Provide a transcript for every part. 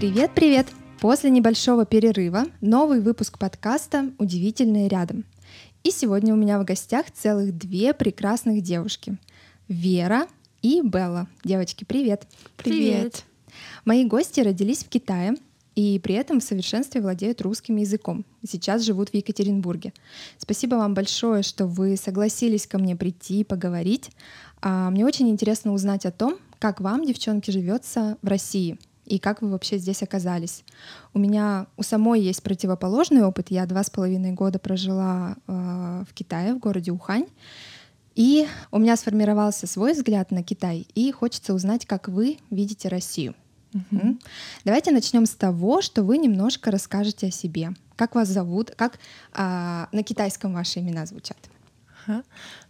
Привет-привет! После небольшого перерыва новый выпуск подкаста «Удивительные рядом». И сегодня у меня в гостях целых две прекрасных девушки. Вера и Белла. Девочки, привет! Привет! Мои гости родились в Китае и при этом в совершенстве владеют русским языком. Сейчас живут в Екатеринбурге. Спасибо вам большое, что вы согласились ко мне прийти и поговорить. А, мне очень интересно узнать о том, как вам, девчонки, живется в России и как вы вообще здесь оказались. У меня у самой есть противоположный опыт. Я два с половиной года прожила э, в Китае, в городе Ухань. И у меня сформировался свой взгляд на Китай, и хочется узнать, как вы видите Россию. Угу. Давайте начнем с того, что вы немножко расскажете о себе. Как вас зовут? Как а, на китайском ваши имена звучат? Ага.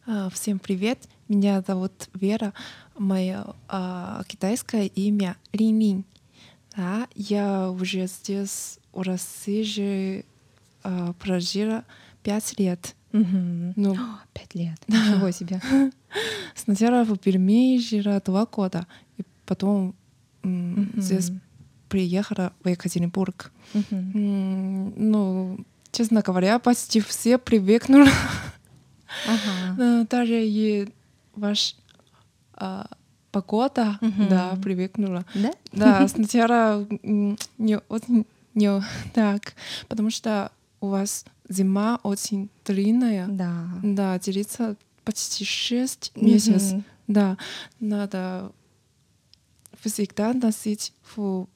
А, всем привет. Меня зовут Вера. Мое а, китайское имя Линин. Да, я уже здесь в России же а, прожила пять лет. Угу. Ну, пять лет. Ничего себе. Сначала в Перми жила два года, и потом mm-hmm. здесь приехала в Екатеринбург. Mm-hmm. Ну, честно говоря, почти все привыкнули. Ага. Даже и ваш а, погода, mm-hmm. да, привыкнула. Да? Да, сначала не очень не так, потому что у вас зима очень длинная. Да. Да, делится почти шесть месяцев. Mm-hmm. Да, надо всегда носить в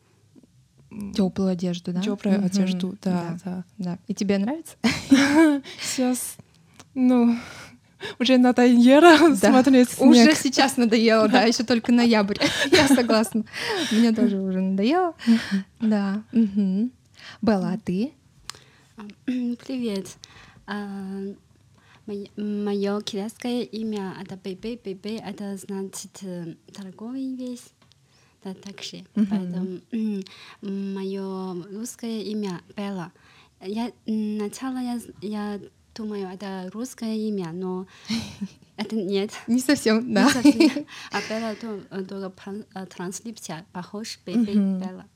теплую одежду, да? Теплую mm-hmm. одежду, да, да, да, да. И тебе нравится? Сейчас, ну, уже надоело да. смотреть снег. Уже сейчас надоело, да, еще только ноябрь. Я согласна. Мне тоже уже надоело. Да. Белла, а ты? Привет. Мое китайское имя это Бэйбэй. Бэйбэй это значит торговый весь да, также. Mm-hmm. Поэтому мое русское имя Белла. Я сначала я, я думаю, это русское имя, но это нет. Не совсем, да. Не совсем. А Белла то, только транскрипция, похож Бэйби Белла.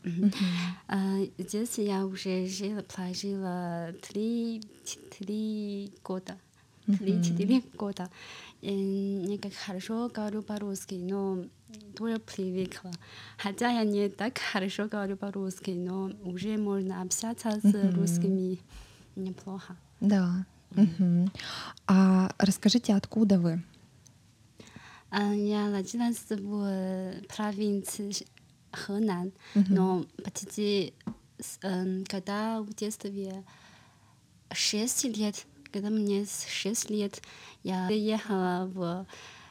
Здесь я уже жила, прожила три, три года. Три-четыре года. Я как хорошо говорю по-русски, но тоже привыкла. Хотя я не так хорошо говорю по-русски, но уже можно общаться с русскими неплохо. Да. Угу. А расскажите, откуда вы? Я родилась в провинции Хэнан, но почти когда в детстве шесть лет когда мне 6 лет, я приехала в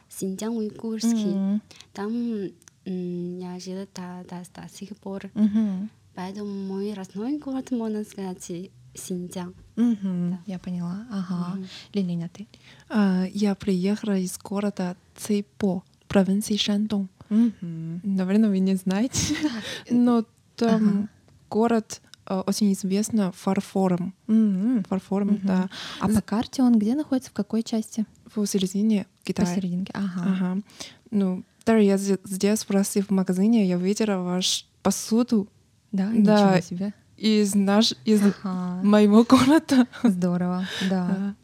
Синьцзян Уйгурский. Mm-hmm. Там я жила до, до, до сих пор. Mm-hmm. Поэтому мой родной город, можно сказать, Синьцзян. Mm-hmm. Да. Я поняла. Ага. Mm-hmm. Лилин, а ты? А, я приехала из города Цейпо, провинции Шандong. Mm-hmm. Наверное, вы не знаете. Но там ага. город Э, очень известно фарфором. Mm-hmm. Фарфором, mm-hmm. да. А по карте он где находится, в какой части? В середине Китая. Посерединке, ага. ага. Ну, даже я здесь в России в магазине, я видела ваш посуду. Да, да. ничего себе. Из, наш, из ага. моего города. Здорово, да. да.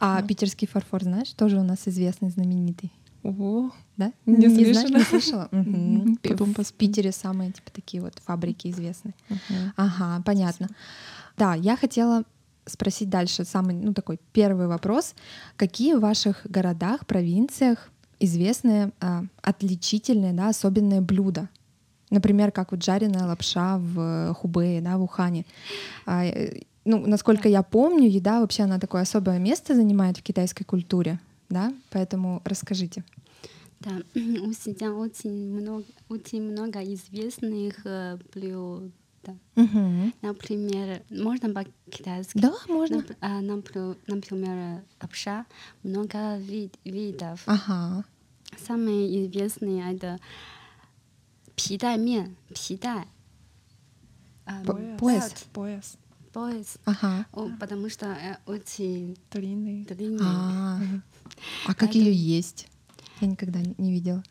А питерский фарфор, знаешь, тоже у нас известный, знаменитый. Ого, да? Не, не слышала. Знаешь, не слышала? Угу. Потом в Питере самые типа такие вот фабрики известные. Угу. Ага, понятно. Да, я хотела спросить дальше самый, ну такой первый вопрос: какие в ваших городах, провинциях известные а, отличительные, да, особенные блюда? Например, как вот жареная лапша в Хубее, да, в Ухане. А, э, ну, насколько я помню, еда вообще она такое особое место занимает в китайской культуре да? Поэтому расскажите. Да, у Синьцзян очень много, очень много известных э, блюд. Угу. Например, можно по-китайски? Да, можно. А, например, лапша, много вид, видов. Ага. Самые известные это пидай-мен, пидай. Пояс. Пояс пояс, ага. О, потому что э, очень длинный. длинный. А, а как ее есть? Я никогда не видела.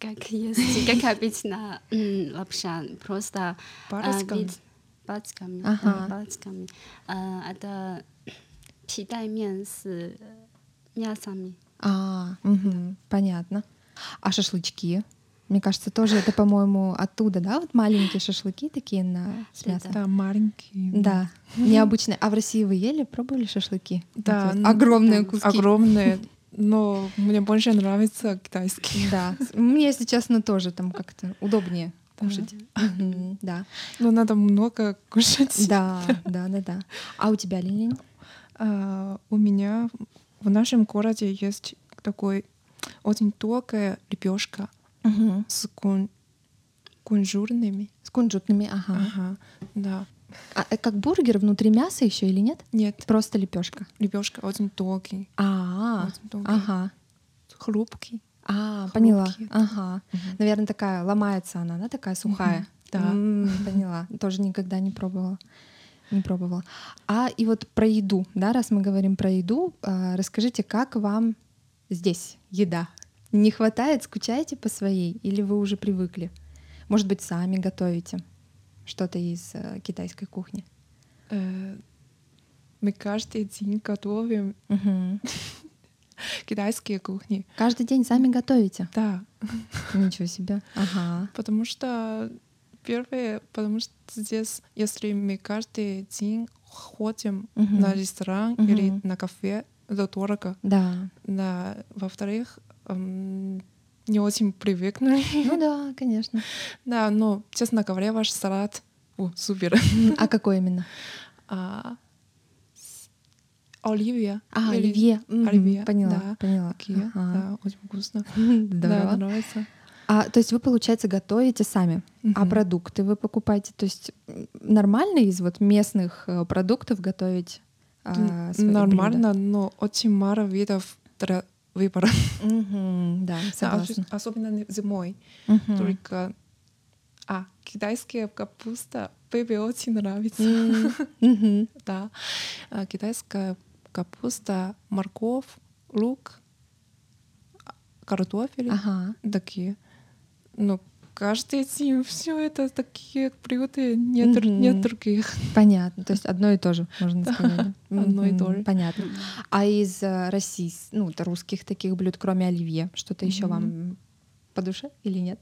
как есть, как обычно м, лапша, просто а, Палочками? вид палочками, Ага. э, палочками. А, Это 皮带面с мясами. А, мгм, понятно. А шашлычки? Мне кажется, тоже это, по-моему, оттуда, да? Вот маленькие шашлыки такие на с Да, мясом. Да, маленький. Да, необычные. А в России вы ели, пробовали шашлыки? Да, вот ну, огромные да, куски. Огромные. Но мне больше нравится китайский. Да, мне, если честно, тоже там как-то удобнее кушать. Да, Но надо много кушать. да, да, да, да. А у тебя, Лилин? А, у меня в нашем городе есть такой очень тонкая лепешка с кун- кунжурными. С кунжутными, ага. Ага, да. А э, как бургер внутри мяса еще или нет? Нет, Просто лепешка. лепешка очень тонкий, А, ага. хрупкий. А, поняла. Хрупкий. Ага. Наверное, такая ломается она, да, такая сухая. Да. М, поняла. Тоже никогда не пробовала. Не пробовала. А и вот про еду, да, раз мы говорим про еду, а, расскажите, как вам здесь еда? Не хватает, скучаете по своей, или вы уже привыкли? Может быть, сами готовите что-то из э, китайской кухни? Э, Мы каждый день готовим китайские кухни. Каждый день сами готовите? Да, Ничего себе. Ага. потому что первое, потому что здесь, если мы каждый день ходим на ресторан или на кафе, это дорого. Да. Да, во-вторых, не очень привыкну. Ну да, конечно. да, но, честно говоря, ваш салат о, супер. А какой именно? А, Оливия. А, оливье. Поняла, да. поняла. Такие, Ага. да, очень вкусно. Да, Здорово. нравится. А, то есть вы, получается, готовите сами, а Мгм. продукты вы покупаете, то есть нормально из вот местных э, продуктов готовить а, Нормально, но очень мало видов выбора. да, Да, согласна. ос- особенно зимой. Только а, китайская капуста Бэби очень нравится. Да. А, Китайская капуста, морковь, лук, а, картофель. Ага. Такие. Но каждый день все это такие блюда, нет, Мгм. нет других. Понятно, то есть одно и то же, можно сказать. одно и то же. Понятно. А из э, России, ну, русских таких блюд, кроме оливье, что-то еще вам по душе или нет?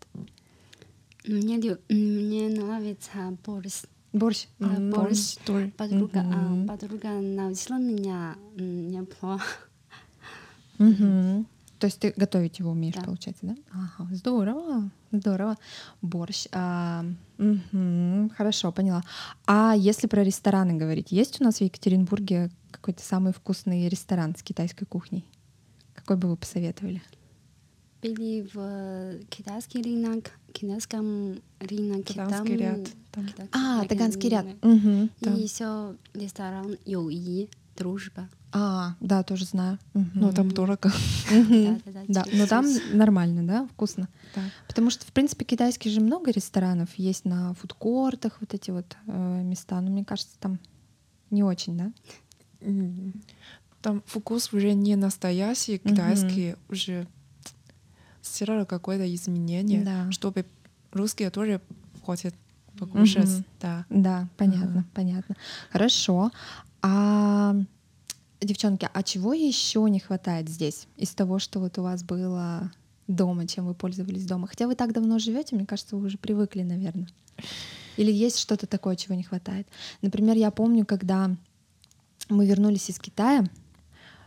Мне, мне нравится борщ. Борщ. М, борщ. Тоже. Подруга, а, подруга научила меня неплохо. Мгм. То есть ты готовить его умеешь, Да. получается, да? Ага, здорово, здорово. Борщ. а, мгм, хорошо, поняла. А если про рестораны говорить, есть у нас в Екатеринбурге какой-то самый вкусный ресторан с китайской кухней? Какой бы вы посоветовали? Были в китайский рынок, китайском рынке. Таганский там ряд, там. китайский А, Таганский ряд. рынок. Мгм, там. И еще ресторан Юи, дружба. А, да, тоже знаю. Мгм. Но там дорого. Да, но там нормально, да, вкусно. Да. Потому что, в принципе, китайских же много ресторанов, есть на фудкортах вот эти вот э, места, но мне кажется, там не очень, да? Там вкус уже не настоящий китайский, уже сделали какое-то изменение, Да. чтобы русские тоже хотят покушать. Да. Да, понятно, понятно. Хорошо. А девчонки, а чего еще не хватает здесь из того, что вот у вас было дома, чем вы пользовались дома? Хотя вы так давно живете, мне кажется, вы уже привыкли, наверное. Или есть что-то такое, чего не хватает? Например, я помню, когда мы вернулись из Китая,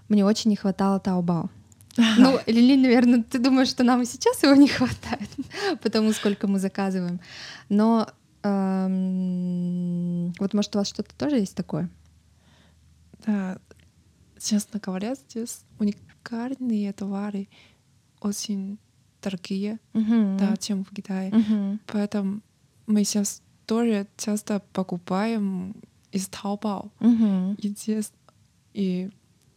мне очень не хватало Таобао. Ну, Лили, наверное, ты думаешь, что нам и сейчас его не хватает, потому сколько мы заказываем. Но эм, вот, может, у вас что-то тоже есть такое? Да. Честно говоря, здесь уникальные товары очень дорогие, да, чем в Китае. Мгм. Поэтому мы сейчас тоже часто покупаем из Taobao Мгм. и здесь и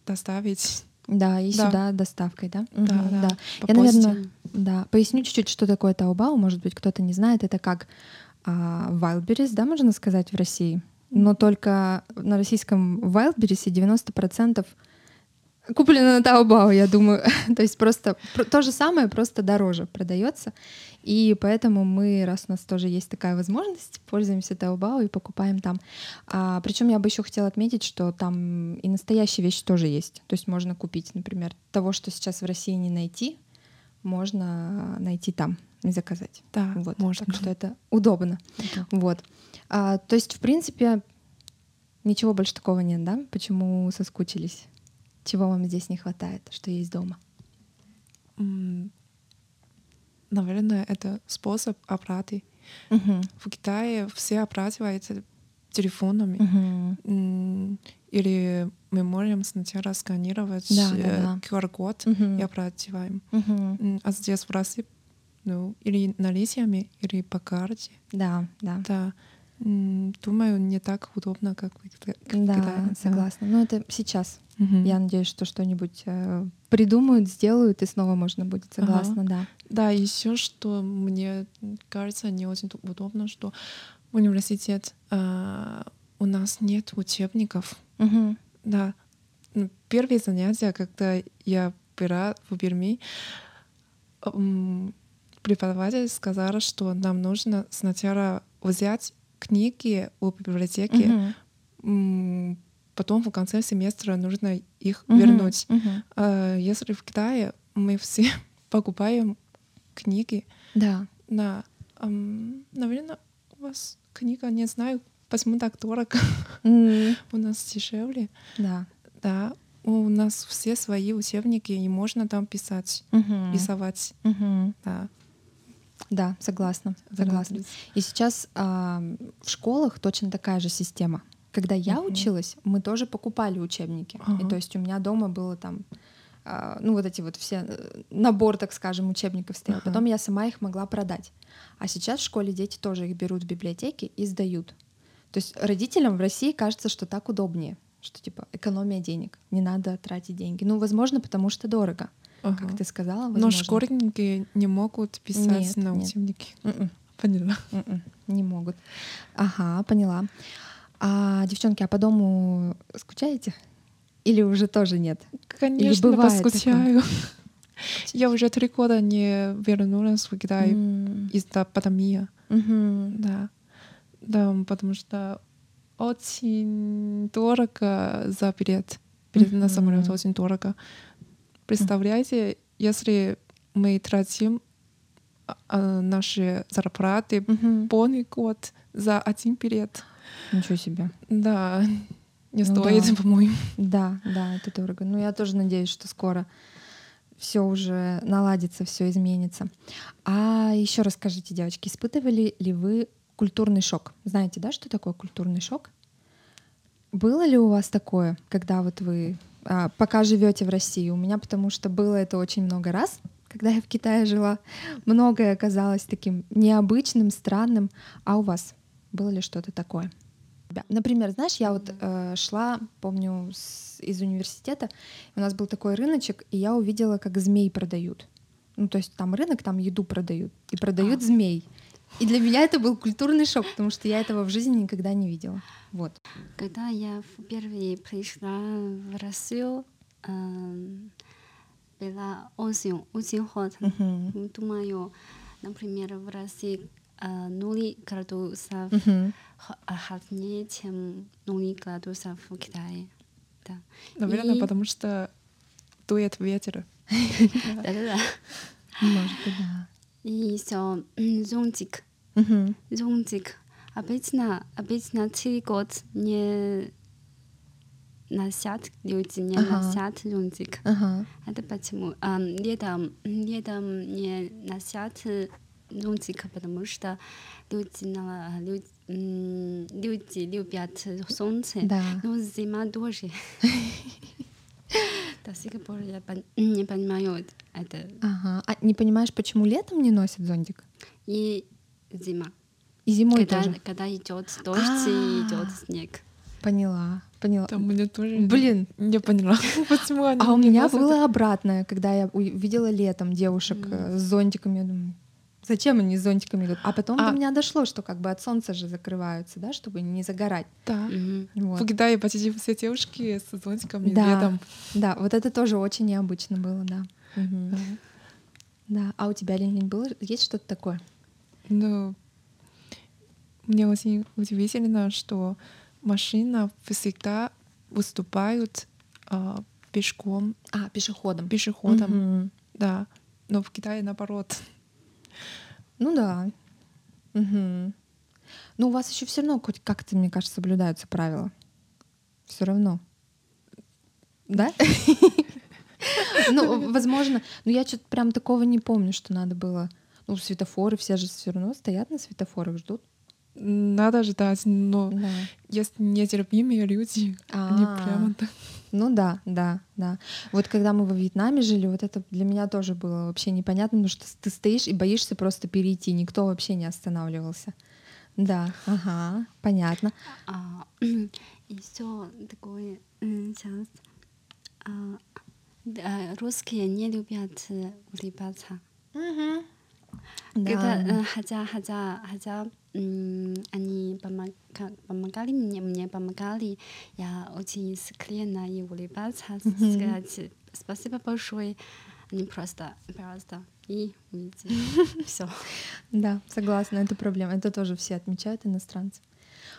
доставить. Да, и Да. сюда доставкой, да? Да, Мгм, да. по Я, наверное, да, поясню чуть-чуть, что такое Таобао. Может быть, кто-то не знает. Это как а, Wildberries, да, можно сказать, в России. Но только на российском Wildberries 90% Куплено на Taobao, я думаю. то есть просто то же самое, просто дороже продается. И поэтому мы, раз у нас тоже есть такая возможность, пользуемся Taobao и покупаем там. А, причем я бы еще хотела отметить, что там и настоящие вещи тоже есть. То есть можно купить, например, того, что сейчас в России не найти, можно найти там и заказать. Да, вот. можно. Так что это удобно. Да. Вот. А, то есть, в принципе, ничего больше такого нет, да? Почему соскучились? Чего вам здесь не хватает, что есть дома? Наверное, это способ оплаты. Мгм. В Китае все оплачиваются телефонами. М, Или мы можем сначала сканировать Да, да, э, да. QR-код Мгм. и оплачиваем. М, А здесь в России ну, или наличиями, или по карте. Да, да. Да. Думаю, не так удобно, как в Да, Китае. Да. согласна. Но это сейчас. Мгм. Я надеюсь, что что-нибудь э, придумают, сделают, и снова можно будет. Согласна, да. Да, еще что мне кажется не очень удобно, что университет а, у нас нет учебников. Мгм. Да. Ну, Первые занятия, когда я была в Перми, преподаватель сказал, что нам нужно сначала взять книги у библиотеки, Мгм. м, потом в конце семестра нужно их Мгм. вернуть. Мгм. А Если в Китае мы все покупаем книги, Да. на, ам, наверное, у вас книга, не знаю, почему так дорого, М, у нас дешевле. Да. Да, у нас все свои учебники, и можно там писать, Мгм. рисовать. Мгм. Да. Да, согласна. Согласна. И сейчас а, в школах точно такая же система. Когда я Мгм. училась, мы тоже покупали учебники. И Ага. то есть у меня дома было там, а, ну вот эти вот все э, набор, так скажем, учебников стоял. Ага. Потом я сама их могла продать. А сейчас в школе дети тоже их берут в библиотеке и сдают. То есть родителям в России кажется, что так удобнее, что типа экономия денег, не надо тратить деньги. Ну, возможно, потому что дорого, Ага. как ты сказала. Но возможно. школьники не могут писать Нет, на нет. учебники. Мгм. Поняла. Мгм, Не могут. Ага, поняла. А, девчонки, а по дому скучаете? Или уже тоже нет? Конечно, бывает поскучаю. Я уже три года не вернулась в Китай М, из-за пандемии. мгм. Да. Да, потому что очень дорого за билет. Билет на самолет очень дорого. Представляете, если мы тратим а, наши зарплаты Мгм. полный год за один билет. Ничего себе. Да, не Ну стоит, да. по-моему. Да, да, это дорого. Ну, я тоже надеюсь, что скоро все уже наладится, все изменится. А еще расскажите, девочки, испытывали ли вы культурный шок? Знаете, да, что такое культурный шок? Было ли у вас такое, когда вот вы пока живете в России? У меня потому что было это очень много раз, когда я в Китае жила. Многое оказалось таким необычным, странным. А у вас было ли что-то такое? Например, знаешь, я вот э, шла, помню, с- из университета, у нас был такой рыночек, и я увидела, как змей продают. Ну, то есть там рынок, там еду продают, и продают А. змей. И для меня это был культурный шок, потому что я этого в жизни никогда не видела. Вот. Когда я впервые пришла в Россию, эм, была осень, очень холодно. Мгм. Думаю, например, в России э, нули градусов а, холоднее, чем нули градусов в Китае. Да. Наверное, И- потому что дует ветер. Да-да-да. Может быть, да. И еще зонтик. Мгм. зонтик. Обычно, обычно целый год не носят люди, не Ага. носят зонтик. Ага. Это почему? А, летом, летом не носят зонтик, потому что люди, люди, люди любят солнце. Да. Но зима тоже. До сих пор я пон- не понимаю это. Ага. А не понимаешь, почему летом не носят зонтик? И зима. И зимой когда, тоже. когда идет дождь и А. идет снег. Поняла, поняла. Там мне тоже Блин, не поняла, почему они А у меня было обратное, когда я увидела летом девушек э, с зонтиками, я думаю, Зачем они с зонтиками идут? А потом А- до меня дошло, что как бы от солнца же закрываются, да, чтобы не загорать. Да. Вот. В Китае почти все девушки с зонтиками Да. летом. Да, вот это тоже очень необычно было, да. Мгм. Да. Да. А у тебя, Лень, было есть что-то такое? Ну, мне очень удивительно, что машина всегда выступают а, пешком, А, пешеходом. пешеходом. Мгм. Да. Но в Китае наоборот. Ну да. Мгм. Ну, у вас еще все равно хоть как-то, мне кажется, соблюдаются правила. Все равно. Да? Ну, возможно. Но я что-то прям такого не помню, что надо было. Ну, светофоры, все же все равно стоят на светофорах, ждут. Надо ждать, но Да. если нетерпимые люди, они А. прямо так. Ну да, да, да. Вот когда мы во Вьетнаме жили, вот это для меня тоже было вообще непонятно, потому что ты стоишь и боишься просто перейти, никто вообще не останавливался. Да, ага, понятно. А, еще такое, сейчас, а, русские не любят улыбаться. Когда, Да. э, хотя, хотя, хотя м, они помога- помогали мне, мне помогали, я очень искренне и улыбаться, сказать спасибо большое. Они просто, просто и уйти. Все. Да, согласна, это проблема. Это тоже все отмечают иностранцы.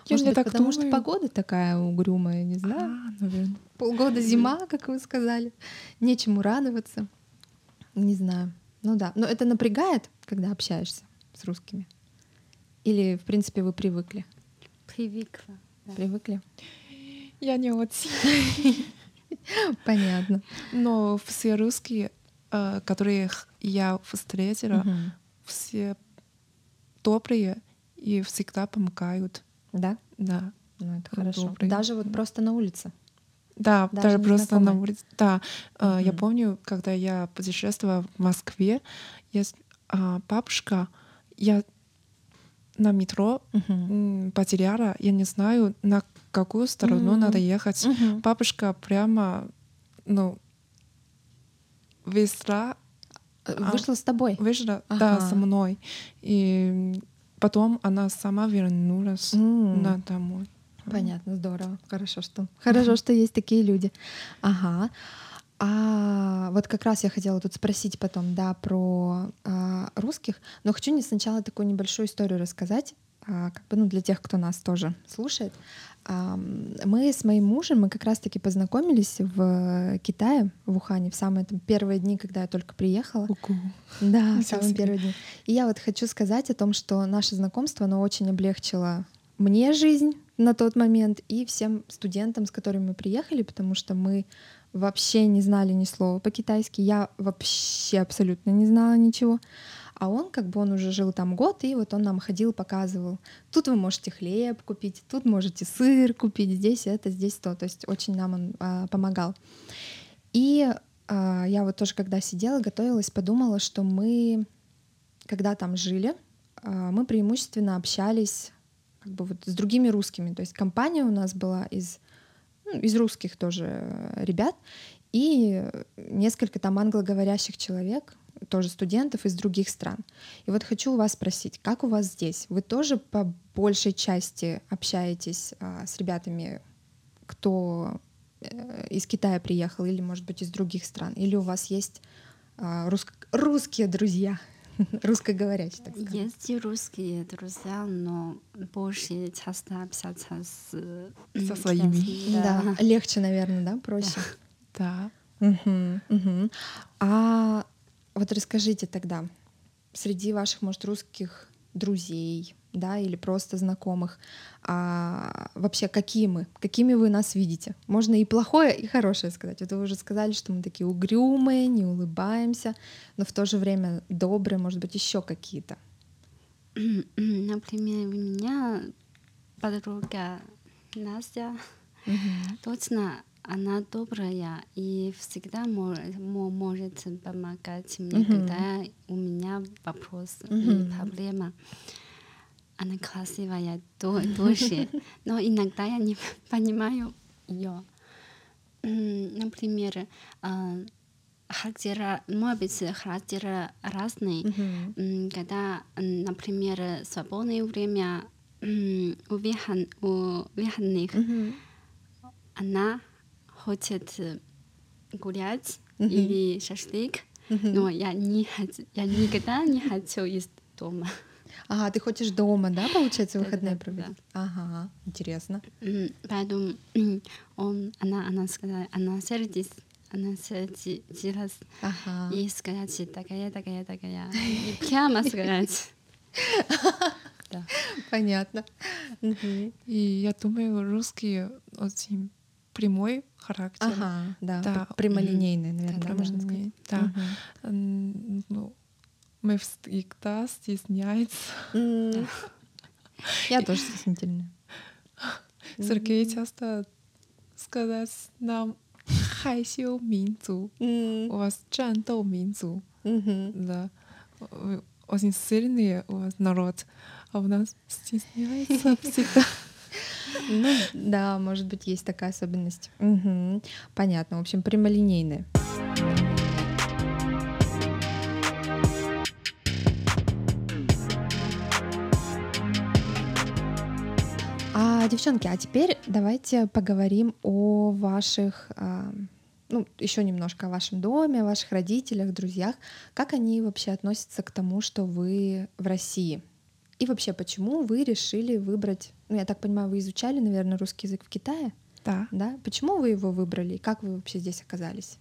Я Может быть, так потому что погода такая угрюмая, не знаю. А, наверное. Полгода зима, как вы сказали. Нечему радоваться. Не знаю. Ну да. Но это напрягает, когда общаешься с русскими? Или, в принципе, вы привыкли? Привыкла. да. Привыкли? Я не очень. Понятно. Но все русские, э, которых я встретила, все добрые и всегда помогают. Да? Да. Ну, это хорошо. добрый. Даже вот просто на улице. Да, Даже даже, просто на незнакомые. улице. Да, э, я помню, когда я путешествовала в Москве, есть а, бабушка, я на метро м, потеряла, я не знаю, на какую сторону М. надо ехать. Мгм. Бабушка прямо, ну, весла, Э, А. Вышла с тобой. вышла, да, Ага. со мной. И потом она сама вернулась М. на домой. Понятно, здорово. Хорошо, что хорошо, что есть такие люди. Ага. А вот как раз я хотела тут спросить потом, да, про а, русских, но хочу не сначала такую небольшую историю рассказать, а, как бы, ну, для тех, кто нас тоже слушает. Ам, Мы с моим мужем, мы как раз-таки познакомились в Китае, в Ухане, в самые там первые дни, когда я только приехала. Ку-ку. Да, в самые первые дни. И я вот хочу сказать о том, что наше знакомство, оно очень облегчило мне жизнь на тот момент и всем студентам, с которыми мы приехали, потому что мы вообще не знали ни слова по-китайски. Я вообще абсолютно не знала ничего. А он, как бы он уже жил там год, и вот он нам ходил, показывал. Тут вы можете хлеб купить, тут можете сыр купить, здесь это, здесь то. То есть очень нам он а, помогал. И а, я вот тоже, когда сидела, готовилась, подумала, что мы, когда там жили, а, мы преимущественно общались как бы вот с другими русскими. То есть компания у нас была из, ну, из русских тоже э, ребят и несколько там англоговорящих человек, тоже студентов из других стран. И вот хочу у вас спросить, как у вас здесь? Вы тоже по большей части общаетесь а, с ребятами, кто э, из Китая приехал или, может быть, из других стран? Или у вас есть а, русск- русские друзья, русскоговорящие, так сказать? Есть и русские друзья, но больше часто общаться с м, Со своими. китайцами, Да, легче, наверное, да, проще. Да. Мгм, мгм. А вот расскажите тогда, среди ваших, может, русских друзей, да, или просто знакомых, а вообще какие мы, какими вы нас видите? Можно и плохое, и хорошее сказать. Вот вы уже сказали, что мы такие угрюмые, не улыбаемся, но в то же время добрые, может быть, еще какие-то. Например, у меня подруга Настя, точно она добрая и всегда может, может помогать мне, Мгм. когда у меня вопрос Мгм. или проблема. Она красивая то- тоже, но иногда я не понимаю ее. Например, а, характер, может быть, характер разный. М, Когда, например, свободное время у выход- у выходных Мгм. она хочет э, гулять Мгм. или шашлык, Мгм. но я не хочу, я никогда не хочу из дома. Ага, ты хочешь дома, да, получается, выходные да. проводить? Ага, интересно. Поэтому он, она, она сказала, она сердится, она сердилась Ага. и сказать такая, такая, такая. И прямо сказать. Да. Понятно. И я думаю, русский очень прямой характер. Ага, да, да. прямолинейный, наверное, да, да, можно сказать. Да. Угу. Ну, мы в стрикта стесняется. Я тоже стеснительная. Сергей часто сказать нам хайсю минзу, у вас чантоу минзу. Да. Очень сильный у вас народ, а у нас стесняется всегда. Ну, да, может быть, есть такая особенность. Мгм. Понятно. В общем, прямолинейные. А, девчонки, а теперь давайте поговорим о ваших, а, ну, еще немножко о вашем доме, о ваших родителях, друзьях. Как они вообще относятся к тому, что вы в России? И вообще, почему вы решили выбрать, ну, я так понимаю, вы изучали, наверное, русский язык в Китае, Да. да? Почему вы его выбрали? и Как вы вообще здесь оказались?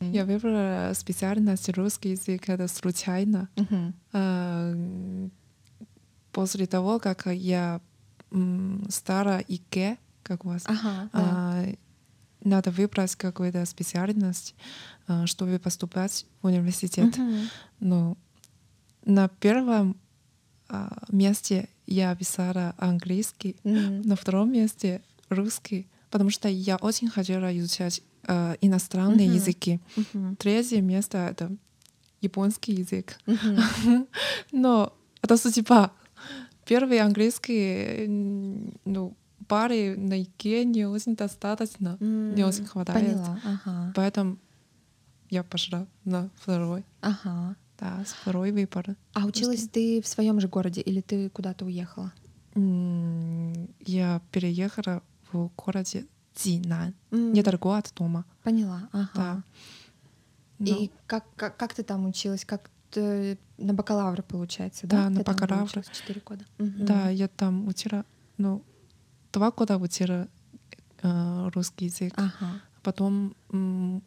Я выбрала специальность русский язык, это случайно. А, После того, как я стала ИГЭ, как у вас, Ага, да. а, надо выбрать какую-то специальность, а, чтобы поступать в университет. Мгм. Ну, на первом месте я писала английский, Мгм. на втором месте русский, потому что я очень хотела изучать а, иностранные Мгм. языки. Мгм. Третье место — это японский язык. Мгм. Но это судьба. Первый английский, ну, пары на ИКЕ не очень достаточно, не очень хватает. Поняла, ага. Поэтому я пошла на второй. Ага. Да, второй выбор. А училась ты в своем же городе или ты куда-то уехала? Я переехала в городе Цинан, М, недалеко от дома. Поняла, ага. Да. Ну, И как, как, как ты там училась? Как ты на бакалавра, получается, да? Да, на Ты бакалавра. Четыре года. Да, я там учила, ну, два года учила э, русский язык. Ага. Потом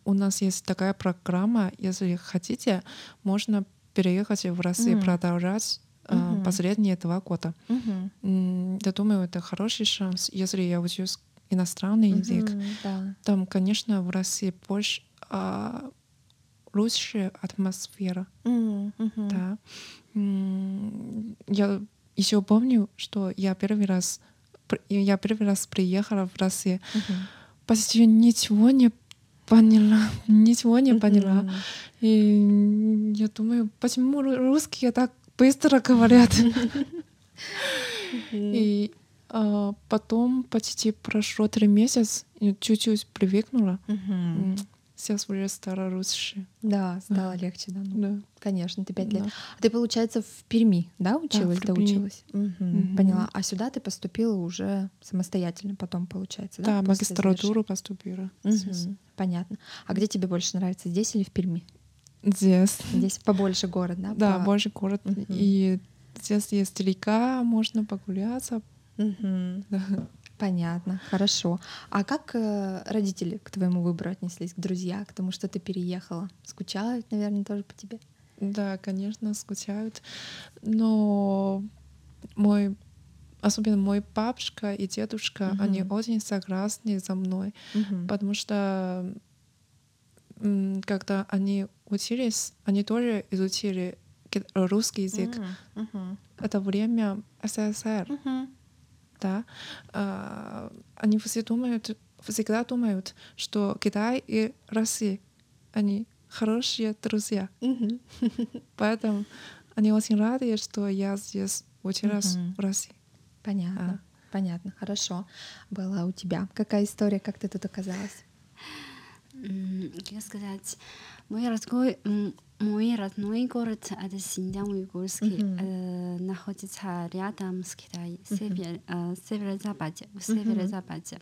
у нас есть такая программа, если хотите, можно переехать в Россию М. продолжать э, Мгм. последние два года. Мгм. М, Я думаю, это хороший шанс, если я учусь иностранный язык. Мгм, Да. Там, конечно, в России больше а, лучше атмосфера. М, мгм. Да. Я еще помню, что я первый раз я первый раз приехала в Россию, Мгм. Почти ничего не поняла, ничего не поняла. И я думаю, почему ру- русские так быстро говорят? И а, потом почти прошло три месяца, чуть-чуть привыкнула. Сейчас уже стало лучше. Да, стало легче, да. ну, Да. Конечно, ты пять лет. Да. А Ты, получается, в Перми, да, училась, в Перми. доучилась? Мгм, Мгм. Поняла. А сюда ты поступила уже самостоятельно потом, получается, да? Да, после магистратуру поступила. завершения? Мгм, Понятно. А где тебе больше нравится, здесь или в Перми? Здесь. Здесь побольше город, да? Да, по- больше город. Мгм. И здесь есть река, можно погуляться. Мгм. Да. Понятно, хорошо. А как э, родители к твоему выбору отнеслись, к друзья, к тому, что ты переехала? Скучают, наверное, тоже по тебе? Да, конечно, скучают. Но мой, особенно мой бабушка и дедушка, они Мгм. очень согласны со мной, Мгм. потому что когда они учились, они тоже изучили ки- русский язык. Мгм. Это время СССР, Мгм. Да. А, Они все думают, всегда думают, что Китай и Россия, они хорошие друзья. Мгм. Поэтому они очень рады, что я здесь училась Мгм. в России. Понятно, понятно, хорошо. Была у тебя какая история, как ты тут оказалась? Как сказать, мой родной, мой родной город это Синьцзян уйгурский, Мгм. э, находится рядом с Китаем, север, э, северо-западе, в северо-западе.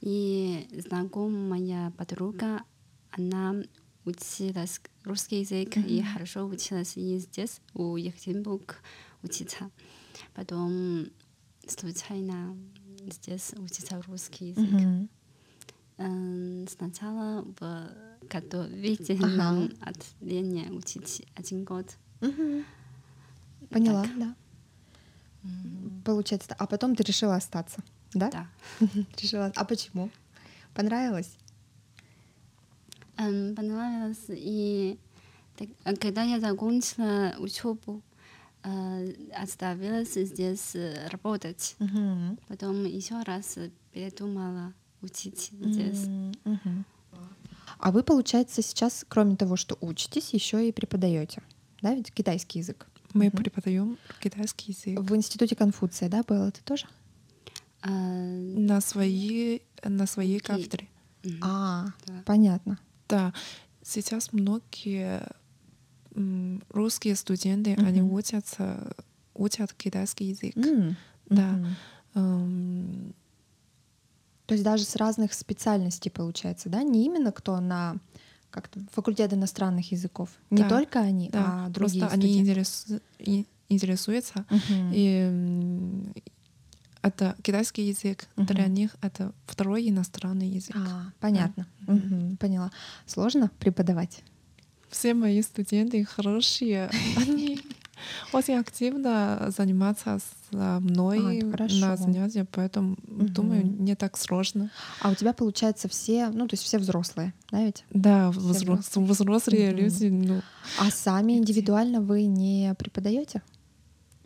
И знакомая подруга, она училась русский язык и хорошо училась и здесь, у Екатеринбург учиться. Потом случайно здесь учиться русский язык. Мгм. М, Сначала в готовительном отделении учить один год. Поняла, да. Получается, а потом ты решила остаться, да? Да. Решила. А почему? Понравилось? М, Понравилось. И так, а когда я закончила учебу, э, оставилась здесь э, работать. Мгм. Потом еще раз передумала учить мгм. А вы, получается, сейчас, кроме того, что учитесь, еще и преподаете, да, ведь китайский язык. Мы Мгм. преподаем китайский язык В институте Конфуция, да, было ты тоже? А, на своей на своей кафедре. мгм. А, Да. понятно. Да, сейчас многие м, русские студенты, они Мгм. учатся, учат китайский язык. М, Да. мгм. То есть даже с разных специальностей получается, да? Не именно кто на как там, факультет иностранных языков. Не Да, только они, да, а другие просто они студенты. интересу- и- интересуются. Мгм. И это китайский язык для Мгм. них это второй иностранный язык. А, понятно. Мгм. Мгм, Поняла. Сложно преподавать? Все мои студенты хорошие, они очень активно занимаются со мной А, на занятиях, поэтому думаю Мгм. не так сложно. А у тебя, получается, все, ну, то есть все взрослые, да ведь? Да, Все взрос- взрослые Мгм. люди, ну А сами индивидуально вы не преподаете?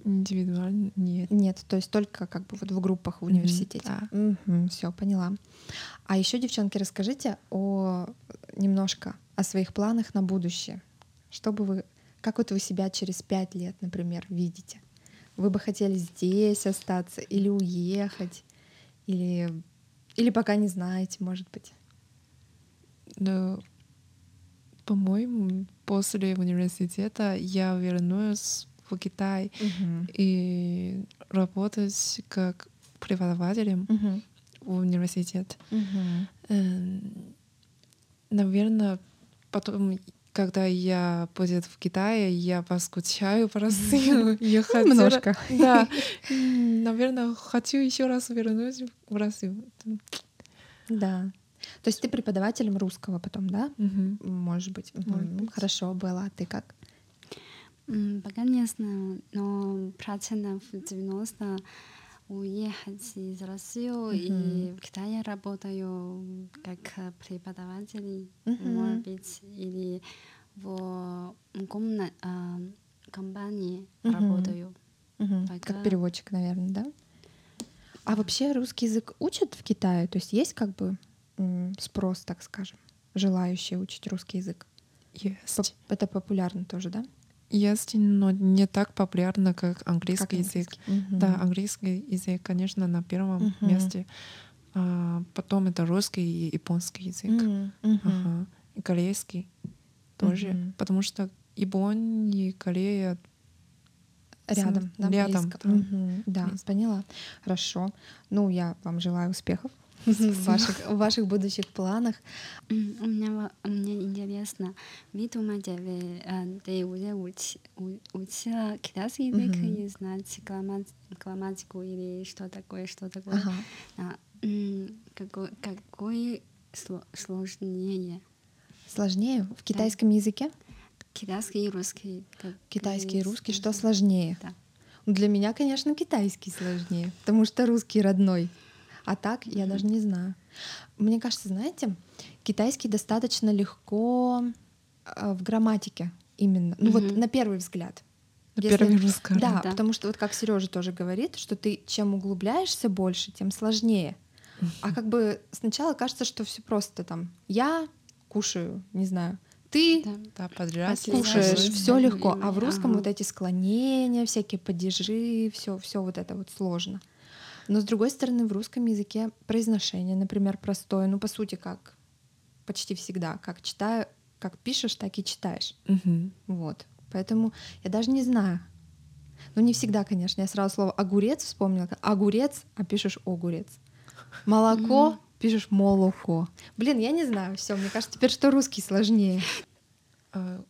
индивидуально нет. Нет, то есть только как бы вот в группах в университете. да. все, поняла. А еще, девчонки, расскажите о немножко о своих планах на будущее. Что бы вы, как вот вы себя через пять лет, например, видите? Вы бы хотели здесь остаться или уехать, или или пока не знаете, может быть. Но, по-моему, после университета я вернусь в Китай и работать как преподавателем Мгм. в университет. Мгм. Эм, Наверное, потом, когда я будет в Китае, я поскучаю по России. Я хотела- Немножко. Да. Наверное, хочу еще раз вернуться в Россию. Да. То есть ты преподавателем русского потом, да? Мгм. Может быть. Может быть. Хорошо было. А ты как? Пока не знаю, но процентов 90 уехать из России и в Китае работаю как преподаватель, Мгм. может быть, или в комна- а, компании Мгм. работаю. Мгм. Пока- Как переводчик, наверное, да? А вообще русский язык учат в Китае? То есть есть как бы м, спрос, так скажем, желающие учить русский язык? Есть. Поп- Это популярно тоже, да? Есть, но не так популярно, как Как английский язык. Мгм. Да, английский язык, конечно, на первом Мгм. месте. А потом это русский и японский язык. Мгм. Ага. И корейский тоже. Мгм. Потому что Япония и Корея Рядом, да, рядом, близко. Мгм. Да, поняла. Хорошо. Ну, я вам желаю успехов в ваших, в ваших будущих планах. У меня, мне интересно, вы думаете, вы, э, ты уже учи- у- учила китайский язык и знать граммати- грамматику или что такое, что такое? Ага. А, м, какой, какой сло- сложнее? Сложнее в китайском языке? Китайский и русский. Китайский и русский, что сложнее? Да. Для меня, конечно, китайский сложнее, потому что русский родной. А так я даже не знаю. Мне кажется, знаете, китайский достаточно легко э, в грамматике именно. Ну вот на первый взгляд. на Если- первый взгляд. Да, Да. потому что вот как Сережа тоже говорит, что ты чем углубляешься больше, тем сложнее. А как бы сначала кажется, что все просто там. Я кушаю, не знаю. Ты Да. Да, подряд. кушаешь, все легко. А в русском ага. вот эти склонения, всякие падежи, все, все вот это вот сложно. Но с другой стороны, в русском языке произношение, например, простое, ну по сути как почти всегда. Как читаю, как пишешь, так и читаешь. Мгм. Вот. Поэтому я даже не знаю. Ну, не всегда, конечно. Я сразу слово огурец вспомнила. Огурец, а пишешь огурец. Молоко, пишешь молоко. Блин, я не знаю. Все, мне кажется, теперь что русский сложнее. А,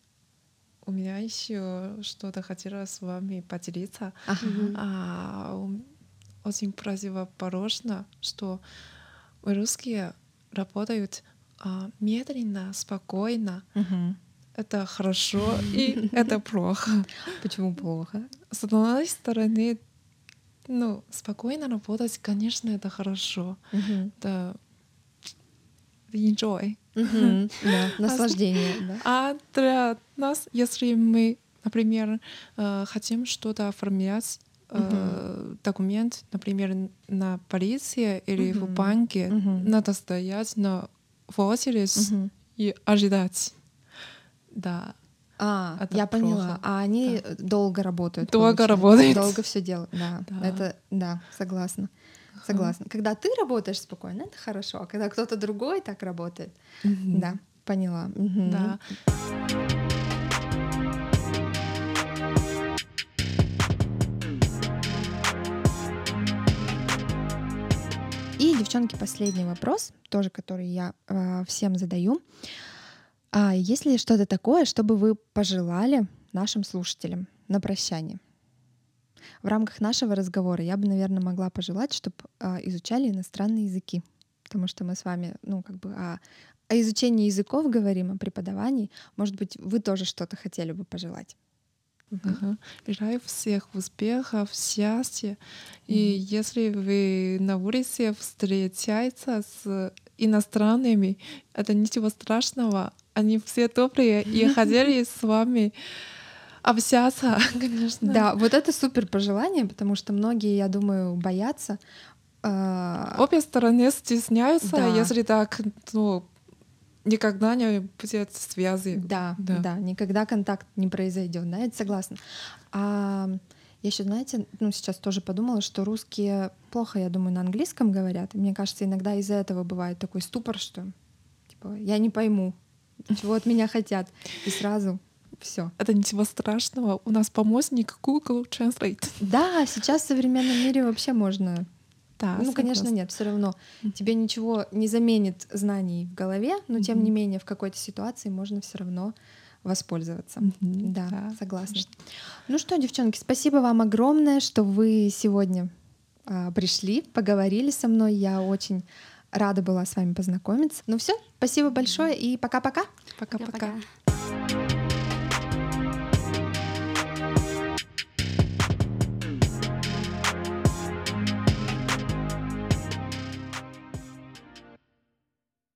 У меня еще что-то хотела с вами поделиться. Ага. А, очень противоположно, что русские работают а, медленно, спокойно. Мгм. Это хорошо и это плохо. Почему плохо? С одной стороны, ну, спокойно работать, конечно, это хорошо. Это enjoy. Да, наслаждение. А для нас, если мы, например, э, хотим что-то оформлять, э, документ, например, на полиции или в Мгм. банке, Мгм. надо стоять на в очередь Мгм. и ожидать. Да. А, Это я поняла. плохо. А они долго работают. Долго работают. Долго все делают. Да. Да. Это да, согласна. Согласна. Когда ты работаешь спокойно, это хорошо. А когда кто-то другой так работает, Мгм. да, поняла. Мгм. Да. Девчонки, последний вопрос, тоже который я э, всем задаю. А есть ли что-то такое, что бы вы пожелали нашим слушателям на прощание? В рамках нашего разговора я бы, наверное, могла пожелать, чтобы изучали иностранные языки, потому что мы с вами, ну, как бы о, о изучении языков говорим, о преподавании. Может быть, вы тоже что-то хотели бы пожелать? Ага. Желаю всех успехов, счастья. И если вы на улице встречаетесь с иностранными, это ничего страшного. Они все добрые и хотели с вами общаться, конечно. Да, вот это супер пожелание, потому что многие, я думаю, боятся. а, Обе стороны стесняются, Да. если так, ну, никогда не будет связи. Да, да, Да. никогда контакт не произойдет, да, я согласна. А я еще, знаете, ну сейчас тоже подумала, что русские плохо, я думаю, на английском говорят. И мне кажется, иногда из-за этого бывает такой ступор, что типа я не пойму, чего от меня хотят, и сразу все. Это ничего страшного. У нас помощник Google Translate. Да, сейчас в современном мире вообще можно. Да, ну, конечно, согласна. нет, все равно тебе ничего не заменит знаний в голове, но тем не менее в какой-то ситуации можно все равно воспользоваться. Да, да, согласна. Ну что, девчонки, спасибо вам огромное, что вы сегодня а, пришли, поговорили со мной. Я очень рада была с вами познакомиться. Ну все, спасибо большое и. Пока-пока. Пока-пока.